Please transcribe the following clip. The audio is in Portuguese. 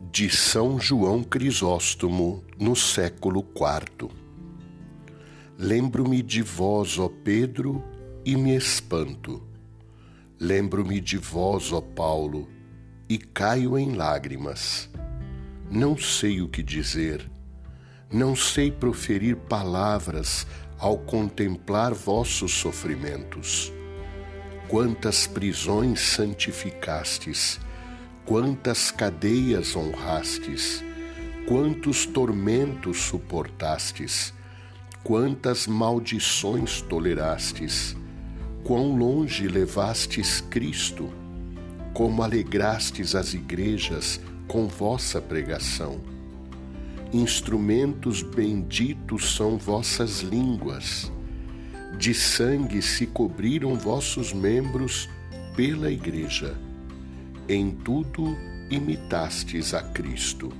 de São João Crisóstomo no século IV. Lembro-me de vós, ó Pedro, e me espanto. Lembro-me de vós, ó Paulo, e caio em lágrimas. Não sei o que dizer, não sei proferir palavras ao contemplar vossos sofrimentos. Quantas prisões santificastes! Quantas cadeias honrastes, quantos tormentos suportastes, quantas maldições tolerastes, quão longe levastes Cristo, como alegrastes as igrejas com vossa pregação. Instrumentos benditos são vossas línguas, de sangue se cobriram vossos membros pela igreja em tudo imitastes a Cristo.